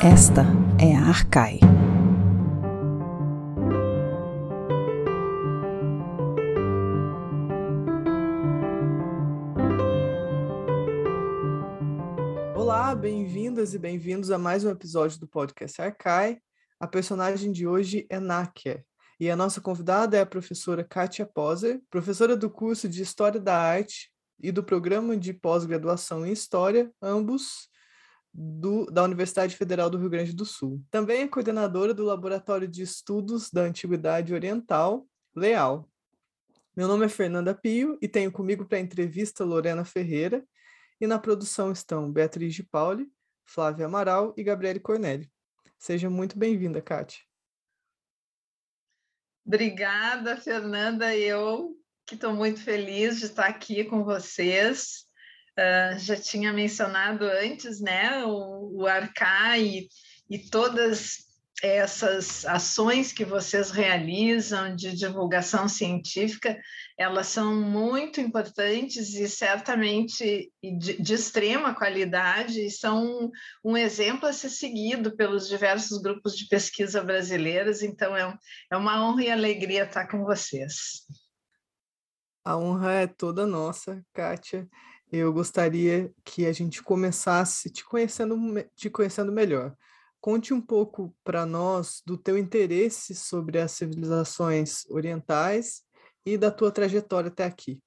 Esta é a Arcai. Olá, bem-vindas e bem-vindos a mais um episódio do podcast Arcai. A personagem de hoje é Nákia, e a nossa convidada é a professora Kátia Poser, professora do curso de História da Arte e do programa de pós-graduação em História, ambos do, da Universidade Federal do Rio Grande do Sul. Também é coordenadora do Laboratório de Estudos da Antiguidade Oriental, LEAL. Meu nome é Fernanda Pio e tenho comigo para a entrevista Lorena Ferreira, e na produção estão Beatriz de Pauli, Flávia Amaral e Gabriele Cornélio. Seja muito bem-vinda, Kátia. Obrigada, Fernanda. Eu que estou muito feliz de estar aqui com vocês. Uh, já tinha mencionado antes, né, o, o e, e todas essas ações que vocês realizam de divulgação científica, elas são muito importantes e certamente de, de, extrema qualidade e são um exemplo a ser seguido pelos diversos grupos de pesquisa brasileiros. Então, é, é uma honra e alegria estar com vocês. A honra é toda nossa, Kátia. Eu gostaria que a gente começasse te conhecendo, te conhecendo melhor. Conte um pouco para nós do teu interesse sobre as civilizações orientais e da tua trajetória até aqui.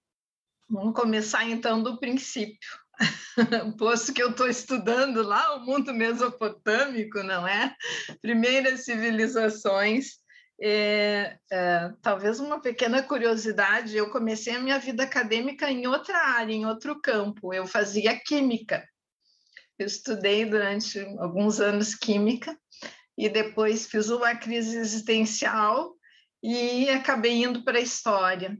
Vamos começar então do princípio. Posto que eu estou estudando lá o mundo mesopotâmico, não é? Primeiras civilizações. É, é, talvez uma pequena curiosidade: eu comecei a minha vida acadêmica em outra área, em outro campo. Eu fazia química. Eu estudei durante alguns anos química e depois fiz uma crise existencial e acabei indo para a história.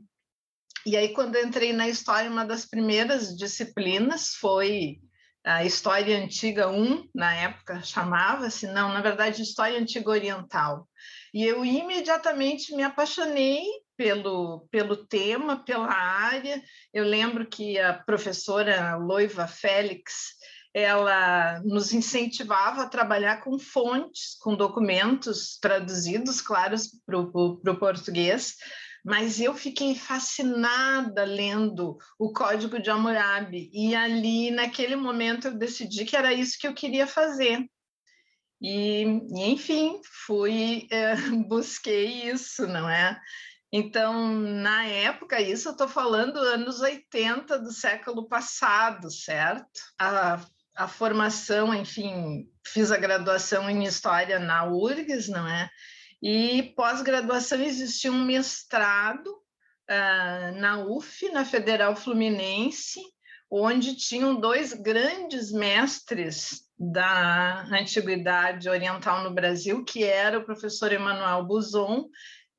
E aí, quando entrei na história, uma das primeiras disciplinas foi a História Antiga 1, na época chamava-se, não, na verdade, História Antiga Oriental. E eu imediatamente me apaixonei pelo, pelo tema, pela área. Eu lembro que a professora Loiva Félix, ela nos incentivava a trabalhar com fontes, com documentos traduzidos, claro, para o português, mas eu fiquei fascinada lendo o Código de Hammurabi, e ali, naquele momento, eu decidi que era isso que eu queria fazer. E, enfim, fui, é, busquei isso, não é? Então, na época, isso eu estou falando anos 80 do século passado, certo? A a formação, enfim, fiz a graduação em História na URGS, não é? E pós-graduação existia um mestrado uh, na UF, na Federal Fluminense, onde tinham dois grandes mestres da antiguidade oriental no Brasil, que era o professor Emanuel Buzon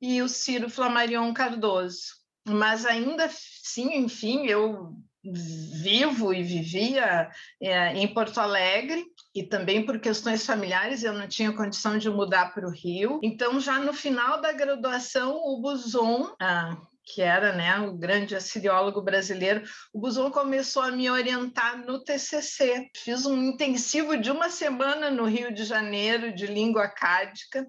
e o Ciro Flamarion Cardoso. Mas ainda sim, enfim, eu vivo e vivia é, em Porto Alegre e também por questões familiares eu não tinha condição de mudar para o Rio. Então já no final da graduação o Buzon, ah, que era né, o grande assiriólogo brasileiro, o Buzon começou a me orientar no TCC. Fiz um intensivo de uma semana no Rio de Janeiro de língua cádica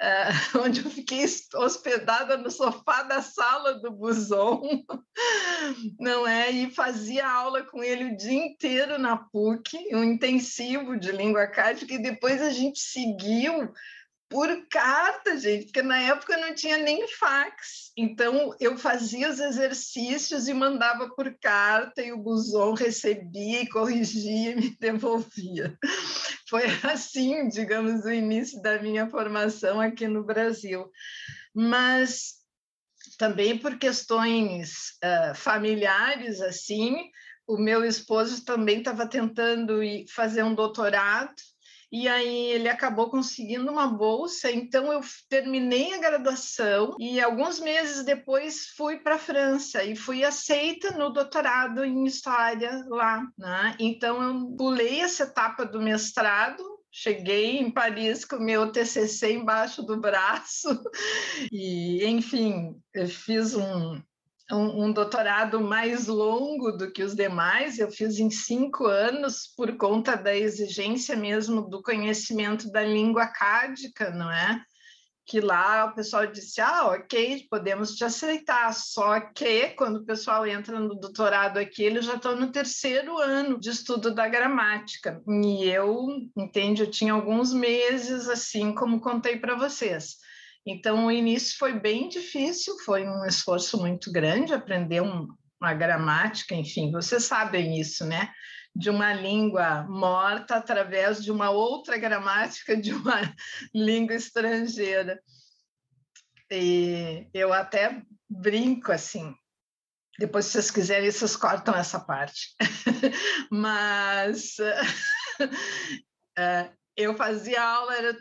uh, onde eu fiquei hospedada no sofá da sala do Buson, não é? E fazia aula com ele o dia inteiro na PUC, um intensivo de língua cádica, e depois a gente seguiu por carta, gente, porque na época não tinha nem fax. Então eu fazia os exercícios e mandava por carta e o Buzon recebia e corrigia e me devolvia. Foi assim, digamos, o início da minha formação aqui no Brasil. Mas também por questões uh, familiares assim, o meu esposo também estava tentando fazer um doutorado e aí ele acabou conseguindo uma bolsa, então eu terminei a graduação e alguns meses depois fui para a França e fui aceita no doutorado em história lá, né? Então eu pulei essa etapa do mestrado, cheguei em Paris com meu TCC embaixo do braço e, enfim, eu fiz um um, um, doutorado mais longo do que os demais, eu fiz em cinco anos por conta da exigência mesmo do conhecimento da língua cádica, não é? Que lá o pessoal disse, ah, ok, podemos te aceitar, só que quando o pessoal entra no doutorado aqui, eles já estão no terceiro ano de estudo da gramática, e eu, entende, eu tinha alguns meses, assim como contei para vocês, então, o início foi bem difícil, foi um esforço muito grande aprender um, uma gramática, enfim, vocês sabem isso, né? De uma língua morta através de uma outra gramática de uma língua estrangeira. E eu até brinco assim, depois, se vocês quiserem, vocês cortam essa parte. Mas uh, eu fazia aula, era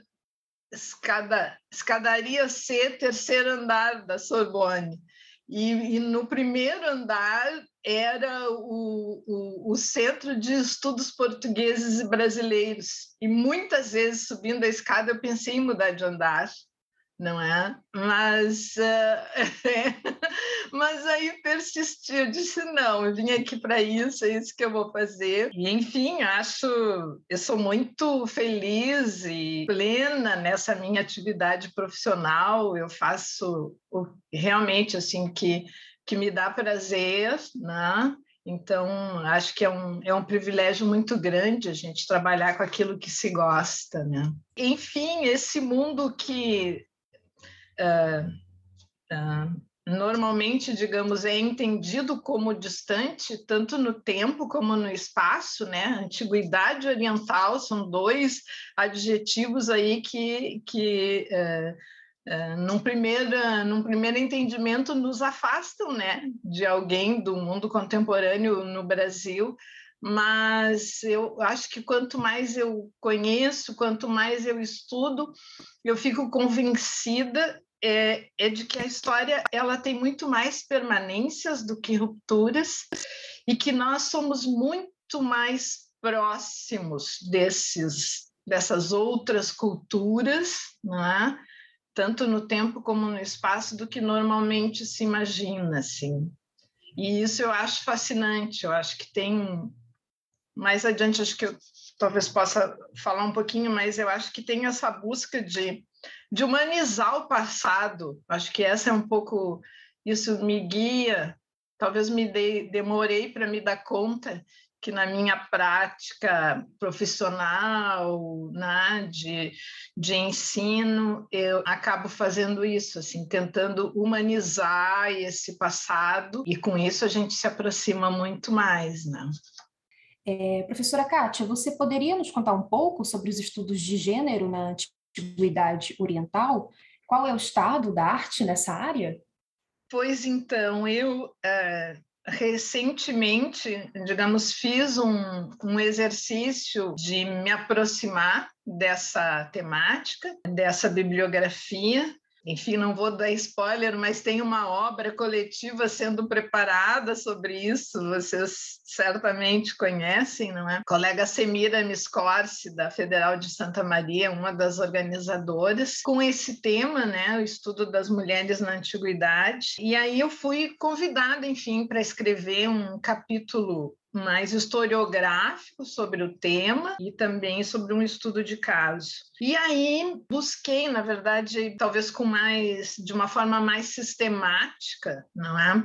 escada, escadaria C, terceiro andar da Sorbonne. E, e no primeiro andar era o, o, o, Centro de Estudos Portugueses e Brasileiros. E muitas vezes, subindo a escada, eu pensei em mudar de andar não é? Mas, uh, mas aí persisti, eu disse, não, eu vim aqui para isso, é isso que eu vou fazer. E, enfim, acho, eu sou muito feliz e plena nessa minha atividade profissional, eu faço o, realmente, assim, que, que me dá prazer, né? Então, acho que é um, é um privilégio muito grande a gente trabalhar com aquilo que se gosta, né? Enfim, esse mundo que uh, normalmente, digamos, é entendido como distante, tanto no tempo como no espaço, né? Antiguidade oriental são dois adjetivos aí que, que uh, uh, num, primeiro, num primeiro entendimento nos afastam, né? De alguém do mundo contemporâneo no Brasil, mas eu acho que quanto mais eu conheço, quanto mais eu estudo, eu fico convencida é, é de que a história ela tem muito mais permanências do que rupturas e que nós somos muito mais próximos desses dessas outras culturas, é? tanto no tempo como no espaço, do que normalmente se imagina, assim. E isso eu acho fascinante. Eu acho que tem mais adiante, acho que eu talvez possa falar um pouquinho, mas eu acho que tem essa busca de de humanizar o passado. Acho que essa é um pouco isso me guia. Talvez me demorei para me dar conta que na minha prática profissional, né, de, de ensino, eu acabo fazendo isso, assim, tentando humanizar esse passado e com isso a gente se aproxima muito mais, né? É, professora Kátia, você poderia nos contar um pouco sobre os estudos de gênero na antiguidade oriental. Qual é o estado da arte nessa área? Pois então, eu é, recentemente, digamos, fiz um, um exercício de me aproximar dessa temática, dessa bibliografia, enfim, não vou dar spoiler, mas tem uma obra coletiva sendo preparada sobre isso, vocês certamente conhecem, não é? A colega Semira Miscorsi, da Federal de Santa Maria, uma das organizadoras, com esse tema, né, o estudo das mulheres na antiguidade. E aí eu fui convidada, enfim, para escrever um capítulo mais historiográfico sobre o tema e também sobre um estudo de caso. E aí busquei, na verdade, talvez com mais de uma forma mais sistemática, não é?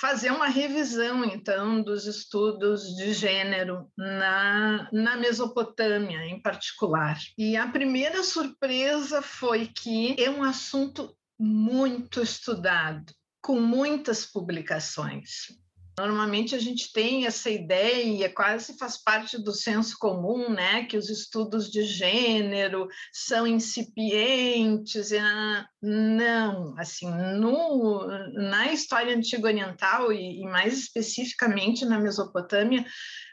Fazer uma revisão então dos estudos de gênero na, na Mesopotâmia em particular. E a primeira surpresa foi que é um assunto muito estudado, com muitas publicações. Normalmente a gente tem essa ideia, quase faz parte do senso comum, né, que os estudos de gênero são incipientes. Ah, não, assim, no, na história antiga oriental e, e mais especificamente na Mesopotâmia,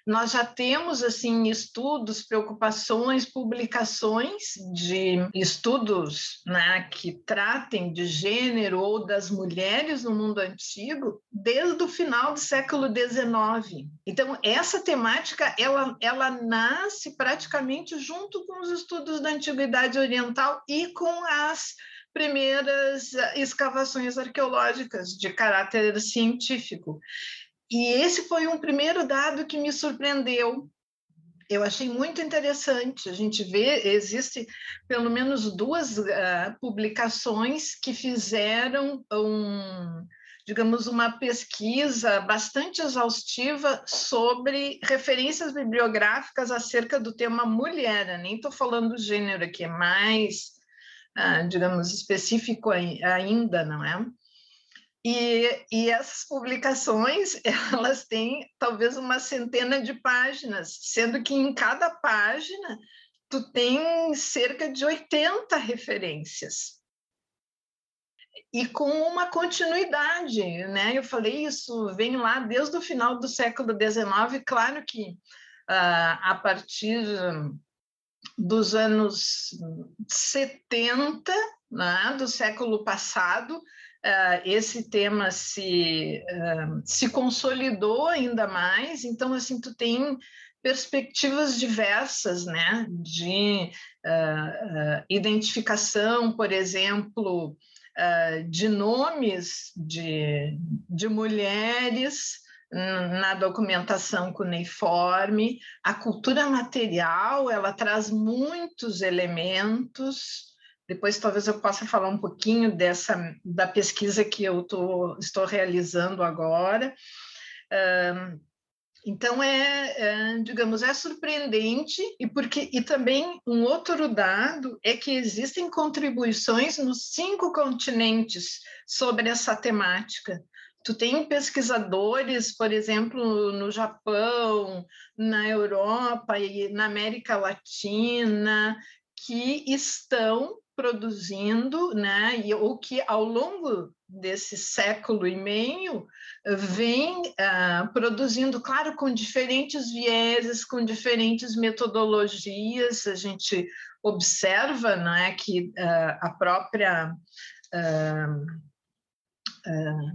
nós já temos assim estudos, preocupações, publicações de estudos né, que tratem de gênero ou das mulheres no mundo antigo desde o final do século XIX. Então essa temática ela, ela nasce praticamente junto com os estudos da antiguidade oriental e com as primeiras escavações arqueológicas de caráter científico. E esse foi um primeiro dado que me surpreendeu. Eu achei muito interessante. A gente vê, existe pelo menos duas uh, publicações que fizeram um, digamos, uma pesquisa bastante exaustiva sobre referências bibliográficas acerca do tema mulher. Eu nem estou falando do gênero aqui, é mais, digamos, específico ainda, não é? E, e essas publicações, elas têm talvez uma centena de páginas, sendo que em cada página tu tem cerca de 80 referências. E com uma continuidade, né? Eu falei isso, vem lá desde o final do século XIX, claro que uh, a partir dos anos 70, né, do século passado, uh, esse tema se, uh, se consolidou ainda mais, então, assim, tu tem perspectivas diversas, né, de uh, identificação, por exemplo, de nomes de, de mulheres, na documentação cuneiforme, a cultura material ela traz muitos elementos depois, talvez eu possa falar um pouquinho dessa da pesquisa que eu tô, estou realizando agora. Então é, é, digamos, é surpreendente e porque e também um outro dado é que existem contribuições nos cinco continentes sobre essa temática. Tu tem pesquisadores, por exemplo, no Japão, na Europa e na América Latina, que estão produzindo, né, e, ou que ao longo desse século e meio vem uh, produzindo, claro, com diferentes vieses, com diferentes metodologias, a gente observa né, que uh, a própria, uh,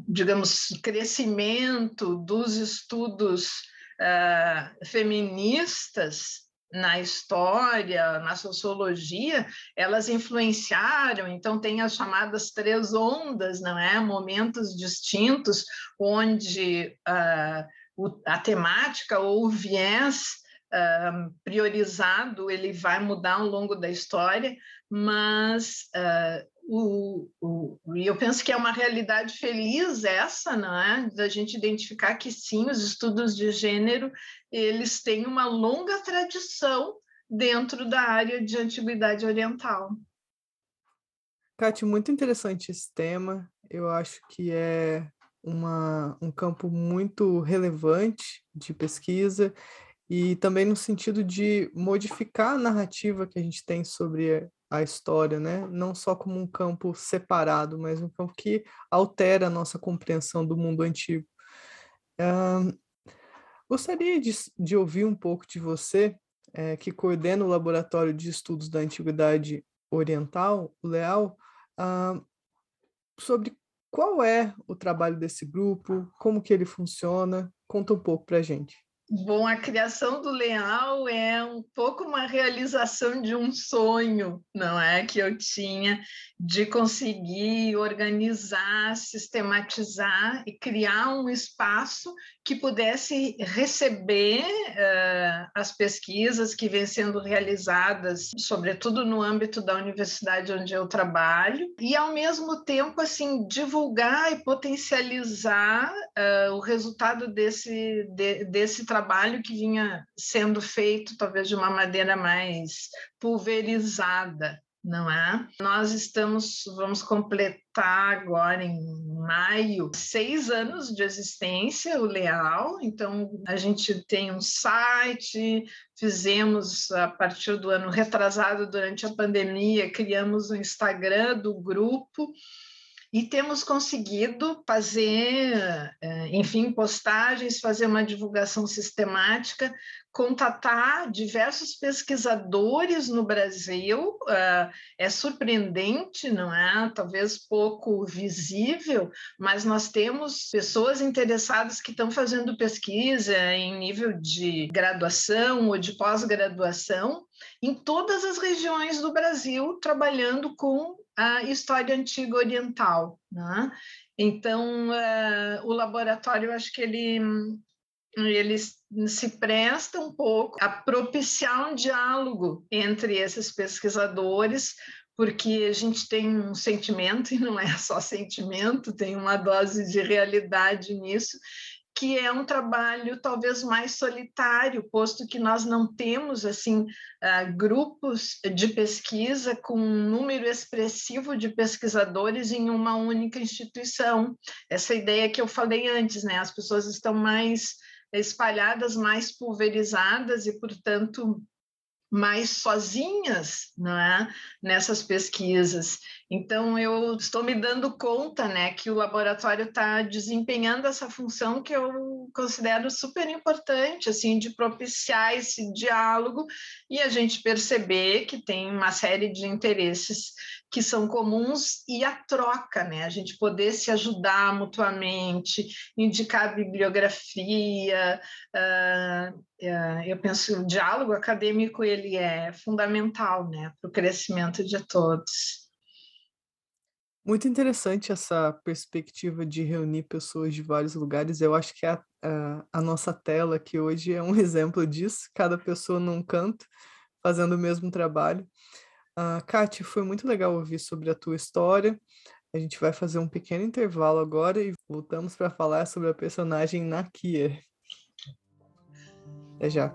digamos, crescimento dos estudos feministas na história, na sociologia, elas influenciaram, então tem as chamadas três ondas, não é? Momentos distintos onde o, a temática ou o viés priorizado ele vai mudar ao longo da história, mas o, o, eu penso que é uma realidade feliz essa, não é? Da gente identificar que sim, os estudos de gênero eles têm uma longa tradição dentro da área de antiguidade oriental. Kátia, muito interessante esse tema. Eu acho que é uma, um campo muito relevante de pesquisa e também no sentido de modificar a narrativa que a gente tem sobre a história, né? Não só como um campo separado, mas um campo que altera a nossa compreensão do mundo antigo. Uh, gostaria de, de, ouvir um pouco de você, é, que coordena o Laboratório de Estudos da Antiguidade Oriental, o LEAL, uh, sobre qual é o trabalho desse grupo, como que ele funciona. Conta um pouco para a gente. Bom, a criação do Leal é um pouco uma realização de um sonho, não é? Que eu tinha de conseguir organizar, sistematizar e criar um espaço que pudesse receber uh, as pesquisas que vêm sendo realizadas, sobretudo no âmbito da universidade onde eu trabalho, e ao mesmo tempo assim divulgar e potencializar uh, o resultado desse, de, desse trabalho que vinha sendo feito, talvez de uma maneira mais pulverizada, não é? Nós estamos, vamos completar agora em maio, seis anos de existência, o Leal. Então, a gente tem um site, fizemos a partir do ano retrasado, durante a pandemia, criamos o Instagram do grupo e temos conseguido fazer, eh, enfim, postagens, fazer uma divulgação sistemática contatar diversos pesquisadores no Brasil. Uh, é surpreendente, não é? Talvez pouco visível, mas nós temos pessoas interessadas que estão fazendo pesquisa em nível de graduação ou de pós-graduação em todas as regiões do Brasil, trabalhando com a história antiga oriental. Né? Então, uh, o laboratório, acho que ele ele se presta um pouco a propiciar um diálogo entre esses pesquisadores, porque a gente tem um sentimento, e não é só sentimento, tem uma dose de realidade nisso, que é um trabalho talvez mais solitário, posto que nós não temos assim uh, grupos de pesquisa com um número expressivo de pesquisadores em uma única instituição. Essa ideia que eu falei antes, né? As pessoas estão mais espalhadas, mais pulverizadas e, portanto, mais sozinhas não é? nessas pesquisas. Então, eu estou me dando conta né, que o laboratório está desempenhando essa função que eu considero super importante, assim, de propiciar esse diálogo e a gente perceber que tem uma série de interesses que são comuns e a troca, né? A gente poder se ajudar mutuamente, indicar bibliografia. Uh, uh, eu penso que o diálogo acadêmico ele é fundamental, né, para o crescimento de todos. Muito interessante essa perspectiva de reunir pessoas de vários lugares. Eu acho que a, a, a nossa tela aqui hoje é um exemplo disso, cada pessoa num canto, fazendo o mesmo trabalho. Uh, foi muito legal ouvir sobre a tua história. A gente vai fazer um pequeno intervalo agora e voltamos para falar sobre a personagem Nakia. Até já.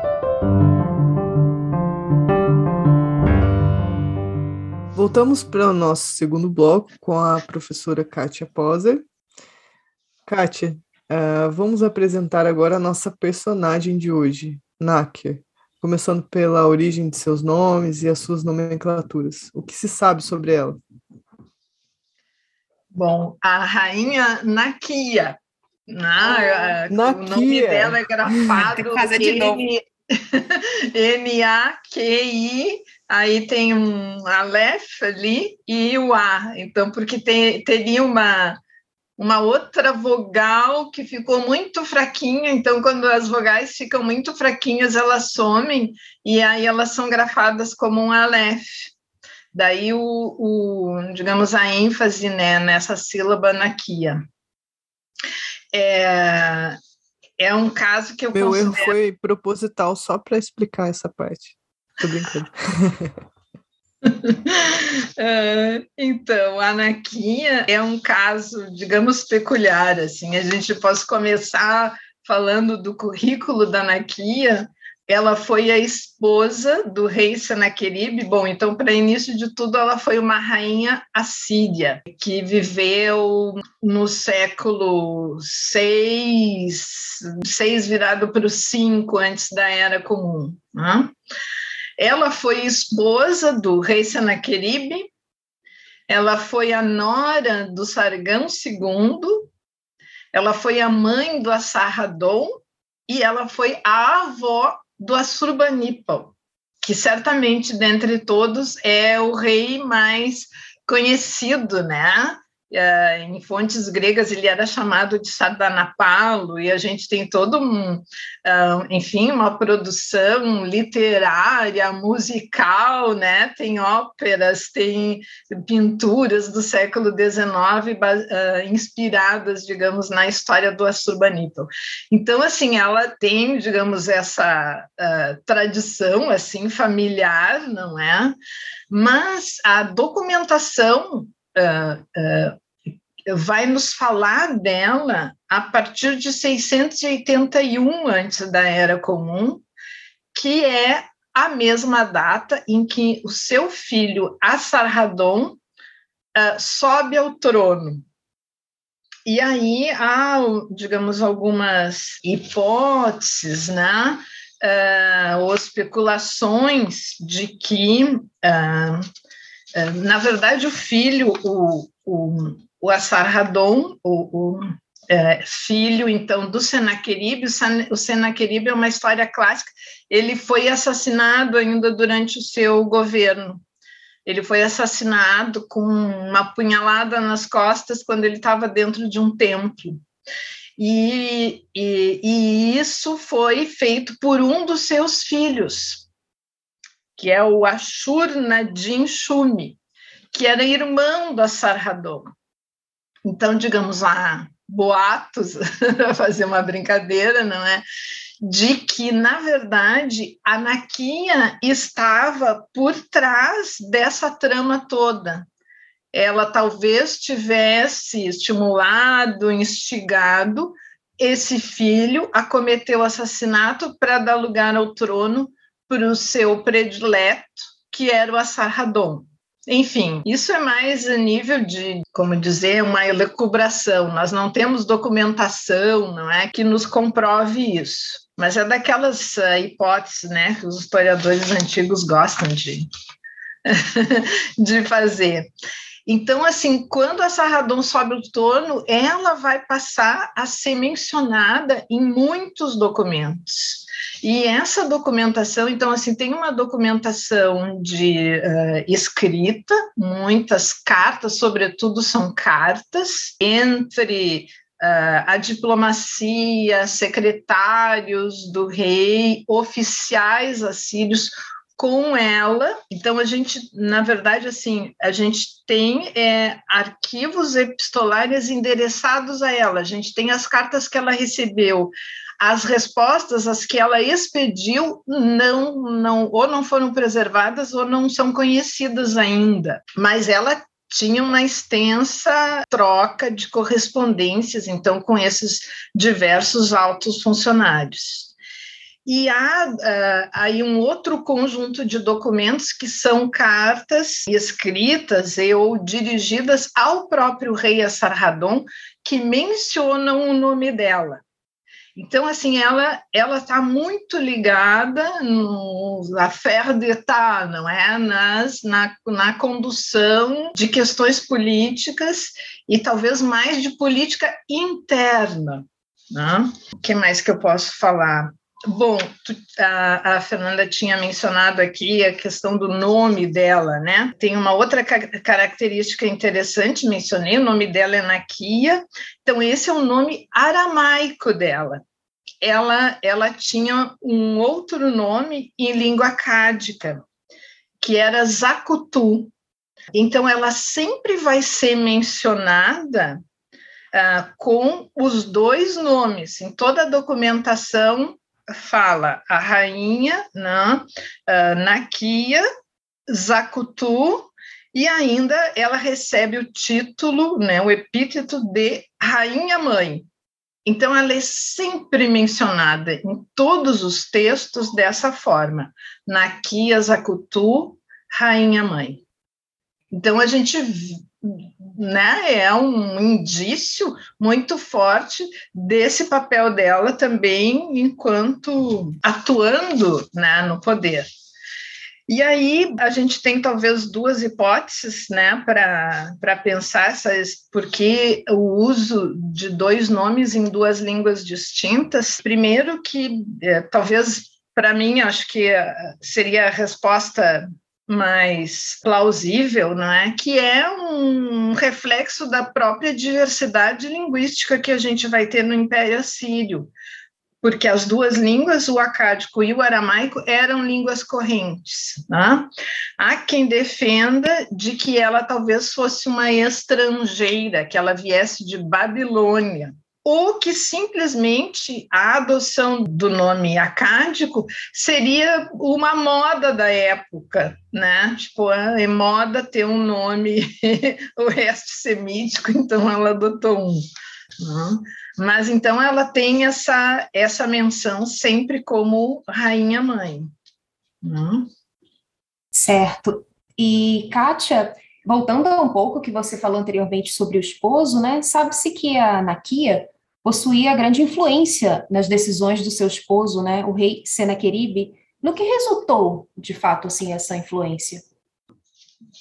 Voltamos para o nosso segundo bloco com a professora Kátia Poser. Kátia, uh, vamos apresentar agora a nossa personagem de hoje, Nákia, começando pela origem de seus nomes e as suas nomenclaturas. O que se sabe sobre ela? Bom, a rainha Nakia. Ah, Nakia. O nome dela é grafado N-A-Q-I aí tem um Aleph ali e o A. Então, porque tem, teria uma, uma outra vogal que ficou muito fraquinha, então quando as vogais ficam muito fraquinhas, elas somem e aí elas são grafadas como um Aleph. Daí o, o digamos a ênfase né, nessa sílaba naquia. É, é um caso que eu Meu considero... erro foi proposital só para explicar essa parte. Tô brincando. uh, então, a Anaquinha é um caso, digamos, peculiar. Assim, a gente pode começar falando do currículo da Anaquia. Ela foi a esposa do rei Senaqueribe. Bom, então, para início de tudo, ela foi uma rainha assíria que viveu no século 6, 6 virado para o 5 antes da Era Comum. Né? Ela foi esposa do rei Senaqueribe, ela foi a nora do Sargão II, ela foi a mãe do Assarradon e ela foi a avó do Assurbanipal, que certamente dentre todos é o rei mais conhecido, né? Uh, em fontes gregas ele era chamado de Sardanapalo, e a gente tem todo um, uh, enfim, uma produção literária, musical, né? Tem óperas, tem pinturas do século XIX uh, inspiradas, digamos, na história do Assurbanipal. Então, assim, ela tem, digamos, essa tradição, assim, familiar, não é? Mas a documentação uh, vai nos falar dela a partir de 681 antes da Era Comum, que é a mesma data em que o seu filho Assarhaddon uh, sobe ao trono. E aí há, digamos, algumas hipóteses, né? Uh, ou especulações de que, uh, na verdade, o filho, o, o, o Assarhaddon, o, o é, filho, então, do Senaqueribe. O Senaqueribe é uma história clássica. Ele foi assassinado ainda durante o seu governo. Ele foi assassinado com uma punhalada nas costas quando ele estava dentro de um templo. E, e, e, isso foi feito por um dos seus filhos, que é o Ashur-Nadin Shumi, que era irmão do Assarhaddon. Então, digamos lá, boatos, para fazer uma brincadeira, não é? De que, na verdade, a Naquinha estava por trás dessa trama toda. Ela talvez tivesse estimulado, instigado esse filho a cometer o assassinato para dar lugar ao trono para o seu predileto, que era o Assarhaddon. Enfim, isso é mais a nível de, como dizer, uma elucubração. Nós não temos documentação, não é, que nos comprove isso. Mas é daquelas uh, hipóteses, né, que os historiadores antigos gostam de, de fazer. Então, assim, quando a Sarradon sobe o torno, ela vai passar a ser mencionada em muitos documentos. E essa documentação, então, assim, tem uma documentação de uh, escrita, muitas cartas, sobretudo são cartas, entre uh, a diplomacia, secretários do rei, oficiais assírios, com ela. Então a gente, na verdade, assim, a gente tem é, arquivos epistolares endereçados a ela. A gente tem as cartas que ela recebeu, as respostas as que ela expediu não, não ou não foram preservadas ou não são conhecidas ainda. Mas ela tinha uma extensa troca de correspondências, então, com esses diversos altos funcionários. E há uh, aí um outro conjunto de documentos que são cartas escritas e ou dirigidas ao próprio rei Assarhaddon que mencionam o nome dela. Então, assim, ela ela está muito ligada no affaire d'État, não é? Nas, na, na condução de questões políticas e talvez mais de política interna. Né? O que mais que eu posso falar? Bom, a, a, Fernanda tinha mencionado aqui a questão do nome dela, né? Tem uma outra ca característica interessante, mencionei, o nome dela é Nakia, então esse é o nome aramaico dela. Ela, ela tinha um outro nome em língua acádica, que era Zakutu. Então ela sempre vai ser mencionada uh, com os dois nomes, em toda a documentação fala a rainha, né, uh, Nakia, Zakutu, e ainda ela recebe o título, né, o epíteto de rainha mãe. Então ela é sempre mencionada em todos os textos dessa forma, Nakia Zakutu, rainha mãe. Então a gente né, é um indício muito forte desse papel dela também enquanto atuando né, no poder. E aí a gente tem talvez duas hipóteses né, para pensar essas, porque o uso de dois nomes em duas línguas distintas. Primeiro que é, talvez para mim acho que seria a resposta mais plausível, não é? Que é um reflexo da própria diversidade linguística que a gente vai ter no Império Assírio, porque as duas línguas, o acádico e o aramaico, eram línguas correntes. Né? Há quem defenda de que ela talvez fosse uma estrangeira, que ela viesse de Babilônia, ou que simplesmente a adoção do nome acádico seria uma moda da época, né? Tipo, é moda ter um nome o resto semítico, então ela adotou um. Né? Mas então ela tem essa, essa menção sempre como rainha mãe. Né? Certo. E, Kátia, voltando um pouco que você falou anteriormente sobre o esposo, né? Sabe-se que a Nakia possuía grande influência nas decisões do seu esposo, né, o rei Senaqueribe. No que resultou, de fato, assim, essa influência?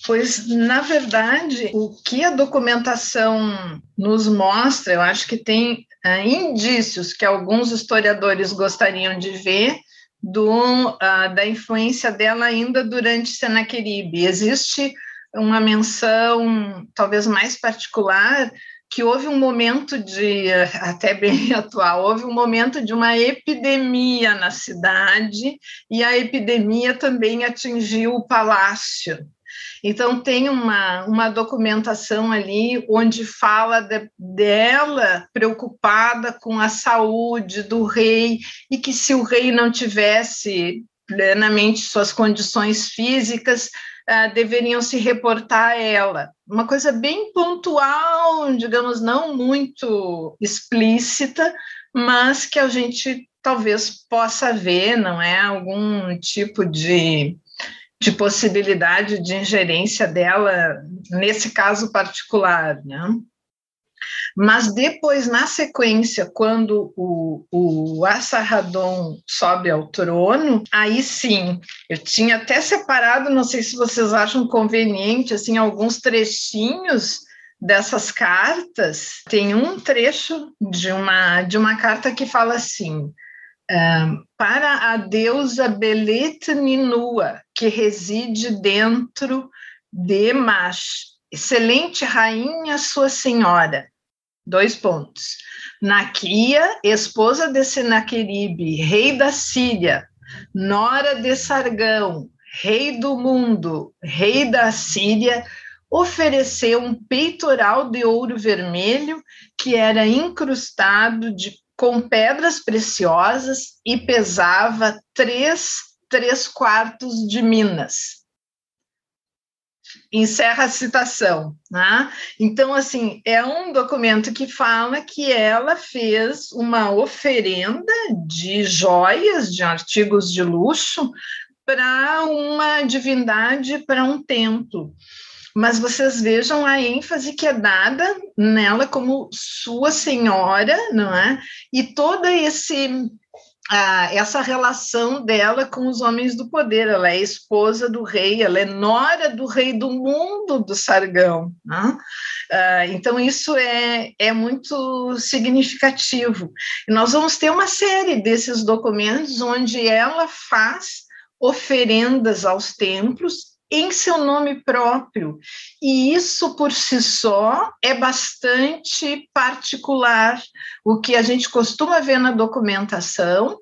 Pois, na verdade, o que a documentação nos mostra, eu acho que tem uh, indícios que alguns historiadores gostariam de ver do, uh, da influência dela ainda durante Senaqueribe. Existe uma menção, talvez mais particular, que houve um momento de, até bem atual, houve um momento de uma epidemia na cidade, e a epidemia também atingiu o palácio. Então, tem uma, uma documentação ali onde fala de, dela preocupada com a saúde do rei, e que se o rei não tivesse plenamente suas condições físicas, uh, deveriam se reportar a ela. Uma coisa bem pontual, digamos, não muito explícita, mas que a gente talvez possa ver, não é? Algum tipo de, de possibilidade de ingerência dela nesse caso particular, né? Mas depois, na sequência, quando o, o Assarradon sobe ao trono, aí sim, eu tinha até separado, não sei se vocês acham conveniente, assim, alguns trechinhos dessas cartas. Tem um trecho de uma, de uma carta que fala assim, para a deusa Belet Ninua, que reside dentro de Mash, excelente rainha, sua senhora, Dois pontos. Naquia, esposa de Senaqueribe, rei da Síria, nora de Sargão, rei do mundo, rei da Síria, ofereceu um peitoral de ouro vermelho que era incrustado de, com pedras preciosas e pesava três, três quartos de minas encerra a citação. Né? Então, assim, é um documento que fala que ela fez uma oferenda de joias, de artigos de luxo, para uma divindade, para um templo. Mas vocês vejam a ênfase que é dada nela como sua senhora, não é? E todo esse essa relação dela com os homens do poder. Ela é esposa do rei, ela é nora do rei do mundo do Sargão. Né? Ah, então, isso é, é muito significativo. E nós vamos ter uma série desses documentos onde ela faz oferendas aos templos em seu nome próprio. E isso por si só é bastante particular. O que a gente costuma ver na documentação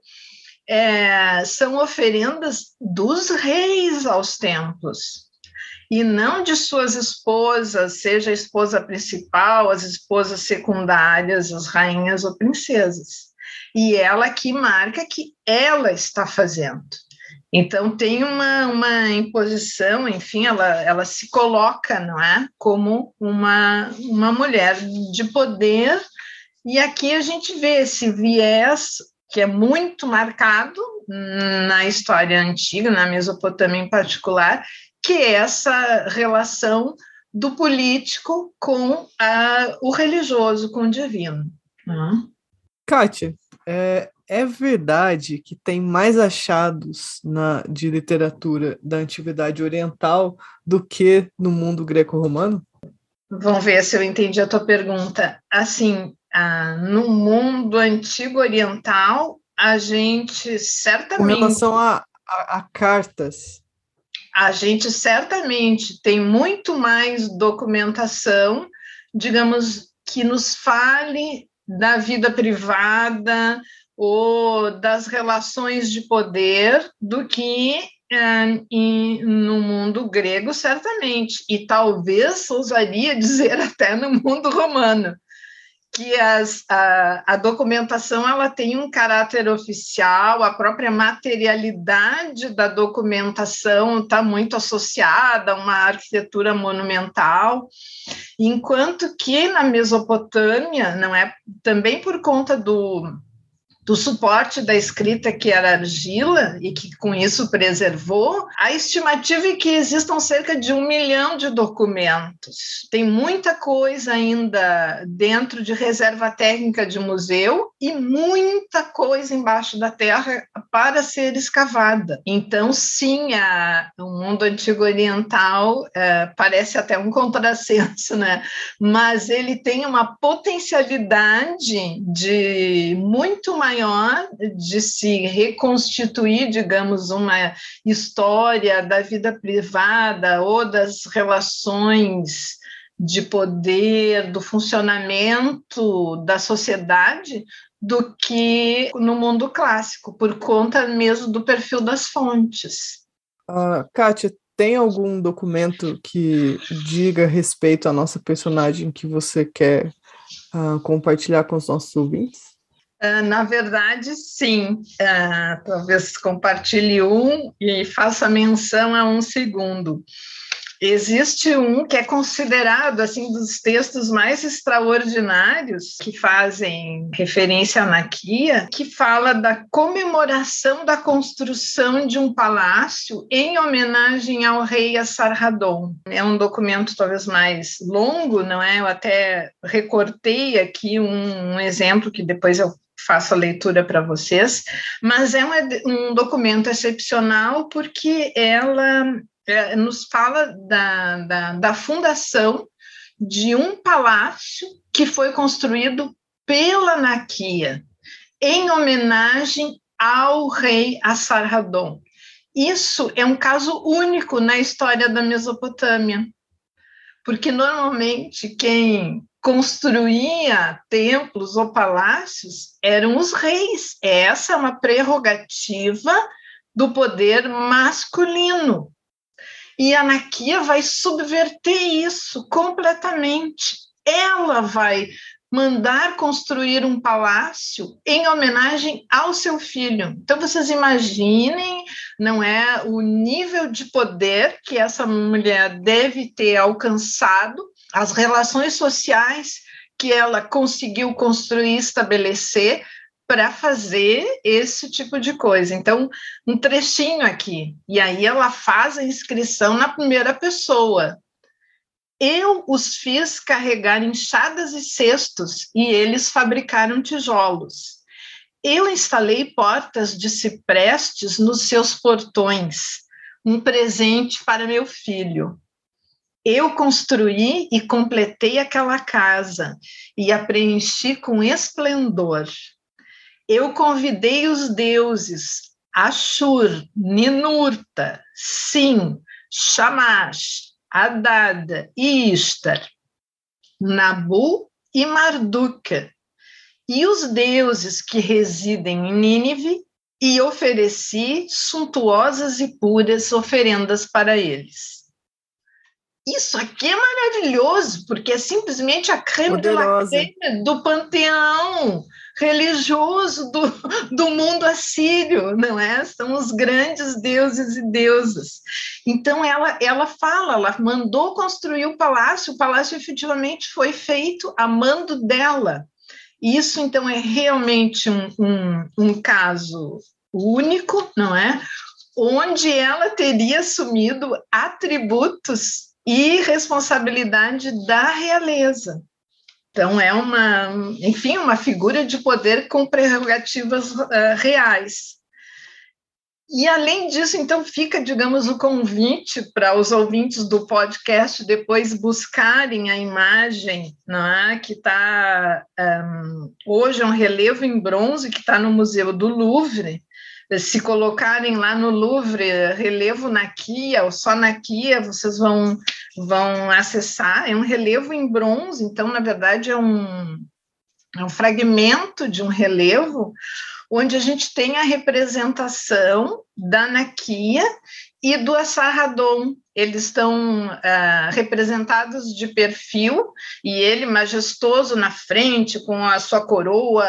é, são oferendas dos reis aos templos. E não de suas esposas, seja a esposa principal, as esposas secundárias, as rainhas ou princesas. E ela que marca que ela está fazendo. Então tem uma, uma imposição, enfim, ela, ela se coloca, não é, como uma, uma mulher de poder, e aqui a gente vê esse viés que é muito marcado na história antiga, na Mesopotâmia em particular, que é essa relação do político com a, o religioso, com o divino. Né? Kátia, é, é verdade que tem mais achados na, de literatura da antiguidade oriental do que no mundo greco-romano? Vamos ver se eu entendi a tua pergunta. Assim, ah, no mundo antigo oriental, a gente certamente. Com relação a, a, a cartas. a gente certamente tem muito mais documentação, digamos, que nos fale da vida privada ou das relações de poder do que é, em, no mundo grego, certamente, e talvez ousaria dizer até no mundo romano que as, a, a, documentação ela tem um caráter oficial, a própria materialidade da documentação está muito associada a uma arquitetura monumental, enquanto que na Mesopotâmia, não é? Também por conta do do suporte da escrita que era argila e que com isso preservou, a estimativa é que existam cerca de um milhão de documentos. Tem muita coisa ainda dentro de reserva técnica de museu e muita coisa embaixo da terra para ser escavada. Então, sim, a, o mundo antigo oriental é, parece até um contrassenso, né? Mas ele tem uma potencialidade de muito maior maior de se reconstituir, digamos, uma história da vida privada ou das relações de poder, do funcionamento da sociedade, do que no mundo clássico, por conta mesmo do perfil das fontes. Uh, Kátia, tem algum documento que diga respeito à nossa personagem que você quer uh, compartilhar com os nossos ouvintes? Uh, na verdade, sim. Uh, talvez compartilhe um e faça menção a um segundo. Existe um que é considerado assim dos textos mais extraordinários que fazem referência à Naquia, que fala da comemoração da construção de um palácio em homenagem ao rei Assarhaddon. É um documento talvez mais longo, não é? Eu até recortei aqui um, um exemplo que depois eu faço a leitura para vocês, mas é um, um, documento excepcional porque ela é, nos fala da, da, da fundação de um palácio que foi construído pela Naquia, em homenagem ao rei Assarhaddon. Isso é um caso único na história da Mesopotâmia, porque normalmente quem construía templos ou palácios eram os reis. Essa é uma prerrogativa do poder masculino. E a Anakia vai subverter isso completamente. Ela vai mandar construir um palácio em homenagem ao seu filho. Então vocês imaginem, não é o nível de poder que essa mulher deve ter alcançado as relações sociais que ela conseguiu construir estabelecer para fazer esse tipo de coisa. Então, um trechinho aqui, e aí ela faz a inscrição na primeira pessoa. Eu os fiz carregar enxadas e cestos, e eles fabricaram tijolos. Eu instalei portas de ciprestes nos seus portões, um presente para meu filho. Eu construí e completei aquela casa e a preenchi com esplendor. Eu convidei os deuses Ashur, Ninurta, Sim, Shamash, Adad e Istar, Nabu e Marduka, e os deuses que residem em Nínive, e ofereci suntuosas e puras oferendas para eles. Isso aqui é maravilhoso, porque é simplesmente a creme de la creme do panteão religioso do, do mundo assírio, não é? São os grandes deuses e deusas. Então, ela, ela fala, ela mandou construir o palácio, o palácio efetivamente foi feito a mando dela. Isso, então, é realmente um, um, um caso único, não é? Onde ela teria assumido atributos e responsabilidade da realeza. Então, é uma, enfim, uma figura de poder com prerrogativas uh, reais. E, além disso, então, fica, digamos, o convite para os ouvintes do podcast depois buscarem a imagem é? que está, um, hoje, é um relevo em bronze que está no Museu do Louvre, se colocarem lá no Louvre relevo na Kia, ou só na Kia, vocês vão, vão acessar. É um relevo em bronze, então, na verdade, é um, é um fragmento de um relevo onde a gente tem a representação da Nakia e do Assarradon. Eles estão uh, representados de perfil, e ele majestoso na frente, com a sua coroa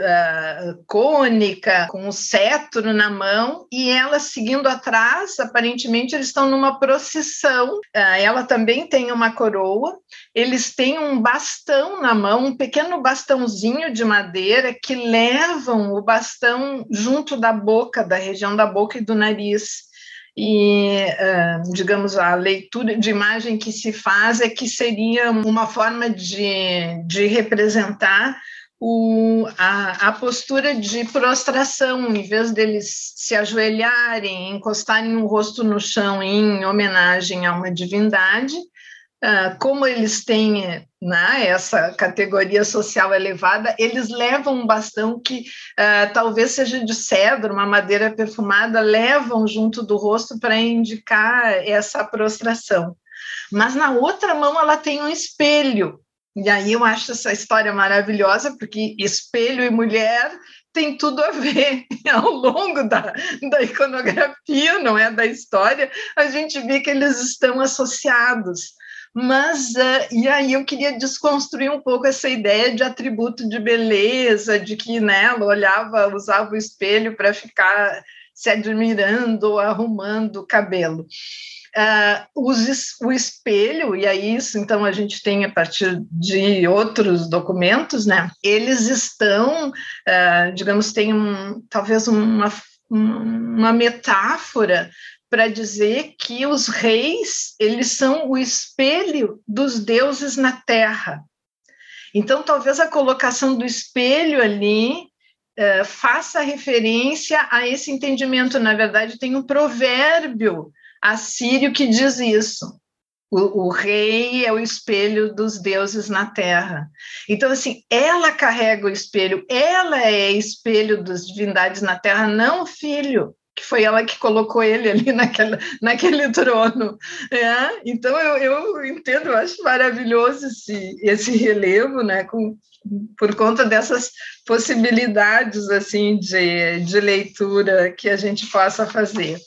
uh, cônica, com o cetro na mão, e ela seguindo atrás, aparentemente eles estão numa procissão. Uh, ela também tem uma coroa, eles têm um bastão na mão, um pequeno bastãozinho de madeira que levam o bastão junto da boca, da região da boca e do nariz e, uh, digamos, a leitura de imagem que se faz é que seria uma forma de, de representar o, a, a, postura de prostração, em vez deles se ajoelharem, encostarem o rosto no chão em homenagem a uma divindade, uh, como eles têm né, essa categoria social elevada, eles levam um bastão que uh, talvez seja de cedro, uma madeira perfumada, levam junto do rosto para indicar essa prostração. Mas na outra mão ela tem um espelho, e aí eu acho essa história maravilhosa, porque espelho e mulher tem tudo a ver ao longo da, da iconografia, não é? Da história, a gente vê que eles estão associados. Mas, uh, e aí eu queria desconstruir um pouco essa ideia de atributo de beleza, de que né, ela olhava, usava o espelho para ficar se admirando, arrumando o cabelo. Uh, o espelho, e aí isso então a gente tem a partir de outros documentos, né? Eles estão, uh, digamos, tem um, talvez uma, uma metáfora para dizer que os reis eles são o espelho dos deuses na terra. Então, talvez a colocação do espelho ali uh, faça referência a esse entendimento. Na verdade, tem um provérbio assírio que diz isso. O, o, rei é o espelho dos deuses na terra. Então, assim, ela carrega o espelho, ela é espelho das divindades na terra, não o filho, que foi ela que colocou ele ali naquela, naquele trono. É? Então, eu, eu entendo, eu acho maravilhoso esse, esse relevo, né, com, por conta dessas possibilidades assim de, de leitura que a gente possa fazer.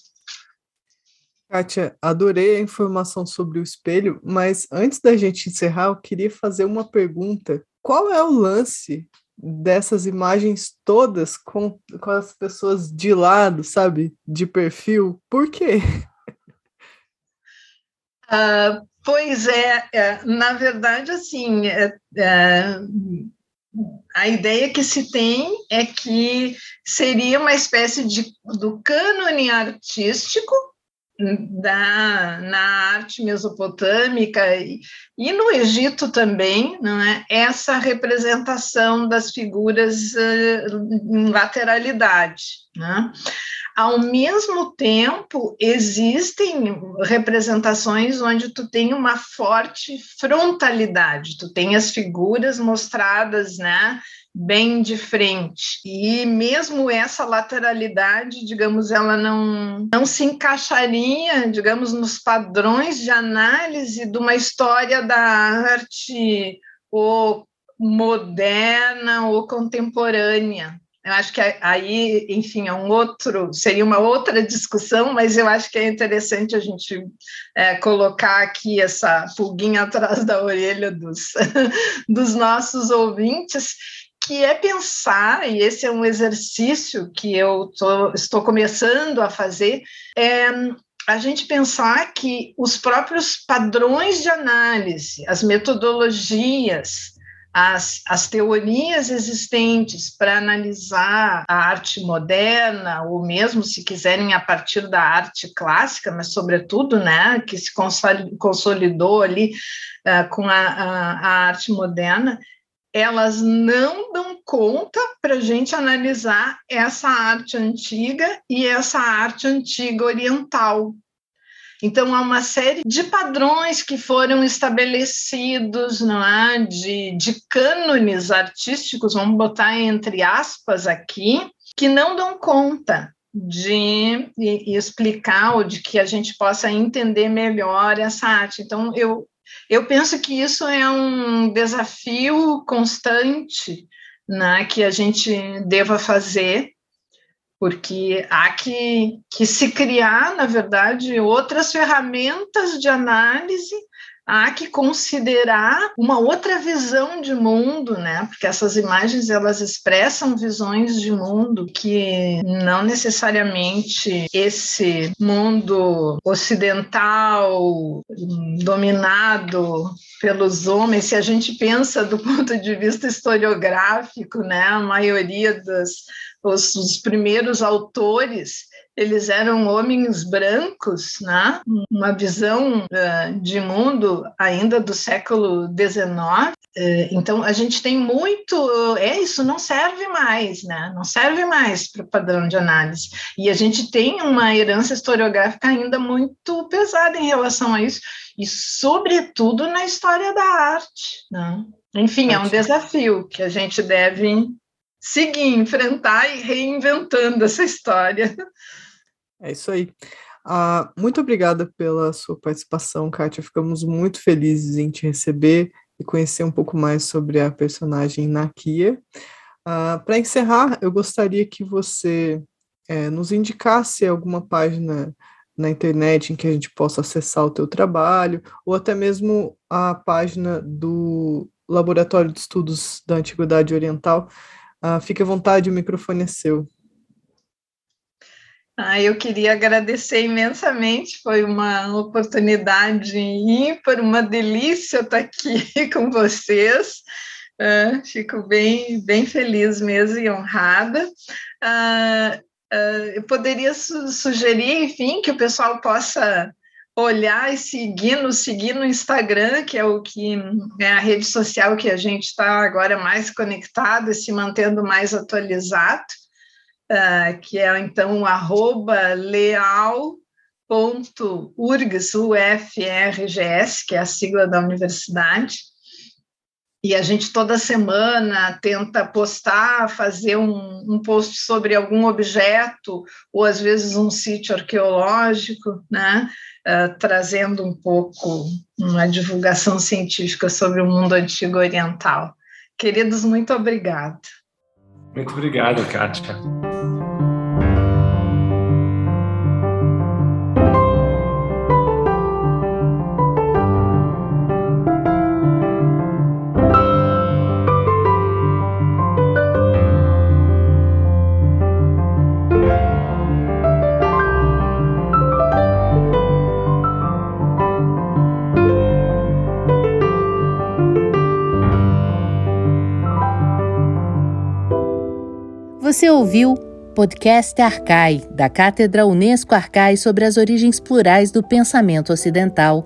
Kátia, adorei a informação sobre o espelho, mas antes da gente encerrar, eu queria fazer uma pergunta. Qual é o lance dessas imagens todas com, com as pessoas de lado, sabe? De perfil? Por quê? Uh, pois é, é, na verdade, assim, é, é, a ideia que se tem é que seria uma espécie de do cânone artístico da, na arte mesopotâmica e, e, no Egito também, não é? essa representação das figuras uh, em lateralidade. Né? Ao mesmo tempo, existem representações onde tu tem uma forte frontalidade, tu tem as figuras mostradas, né, bem de frente. E mesmo essa lateralidade, digamos, ela não, não se encaixaria, digamos, nos padrões de análise de uma história da arte ou moderna ou contemporânea. Eu acho que aí, enfim, é um outro, seria uma outra discussão, mas eu acho que é interessante a gente é, colocar aqui essa pulguinha atrás da orelha dos, dos nossos ouvintes, que é pensar, e esse é um exercício que eu tô, estou começando a fazer, é a gente pensar que os próprios padrões de análise, as metodologias, as, as teorias existentes para analisar a arte moderna, ou mesmo, se quiserem, a partir da arte clássica, mas, sobretudo, né, que se consolidou ali uh, com a, a, a arte moderna, elas não dão conta para a gente analisar essa arte antiga e essa arte antiga oriental. Então, há uma série de padrões que foram estabelecidos, não é? de, de cânones artísticos, vamos botar entre aspas aqui, que não dão conta de explicar ou de que a gente possa entender melhor essa arte. Então, eu, eu penso que isso é um desafio constante né, que a gente deva fazer, porque há que, que se criar, na verdade, outras ferramentas de análise há que considerar uma outra visão de mundo, né? Porque essas imagens elas expressam visões de mundo que não necessariamente esse mundo ocidental dominado pelos homens, se a gente pensa do ponto de vista historiográfico, né, a maioria dos os, os primeiros autores eles eram homens brancos, né? uma visão uh, de mundo ainda do século XIX. Uh, então, a gente tem muito. É isso, não serve mais, né? não serve mais para o padrão de análise. E a gente tem uma herança historiográfica ainda muito pesada em relação a isso, e, sobretudo, na história da arte. Né? Enfim, é um desafio que a gente deve seguir, enfrentar e reinventando essa história. É isso aí. Ah, muito obrigada pela sua participação, Kátia. Ficamos muito felizes em te receber e conhecer um pouco mais sobre a personagem Nakia. Ah, Para encerrar, eu gostaria que você é, nos indicasse alguma página na internet em que a gente possa acessar o teu trabalho, ou até mesmo a página do Laboratório de Estudos da Antiguidade Oriental. Ah, fique à vontade, o microfone é seu. Ah, eu queria agradecer imensamente, foi uma oportunidade ímpar, uma delícia estar aqui com vocês. Uh, fico bem, bem feliz mesmo e honrada. Uh, uh, eu poderia su sugerir, enfim, que o pessoal possa olhar e seguir, nos seguir no Instagram, que é o que é a rede social que a gente está agora mais conectado e se mantendo mais atualizado uh, que é então arroba leal.urgs, UFRGS, que é a sigla da universidade, e a gente toda semana tenta postar, fazer um, um, post sobre algum objeto, ou às vezes um sítio arqueológico, né? Uh, trazendo um pouco uma divulgação científica sobre o mundo antigo oriental. Queridos, muito obrigada. Muito obrigado, Kátia. Você ouviu Podcast Arcai, da Cátedra Unesco Arcai sobre as origens plurais do pensamento ocidental.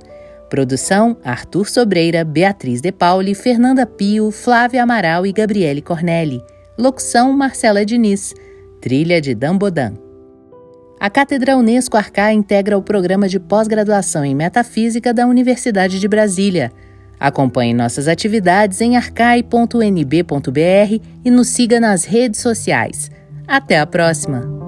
Produção: Arthur Sobreira, Beatriz De Pauli, Fernanda Pio, Flávia Amaral e Gabriele Cornelli. Locução: Marcela Diniz. Trilha de Dambodan. A Cátedra Unesco Arcai integra o programa de pós-graduação em Metafísica da Universidade de Brasília. Acompanhe nossas atividades em arcai.nb.br e nos siga nas redes sociais. Até a próxima!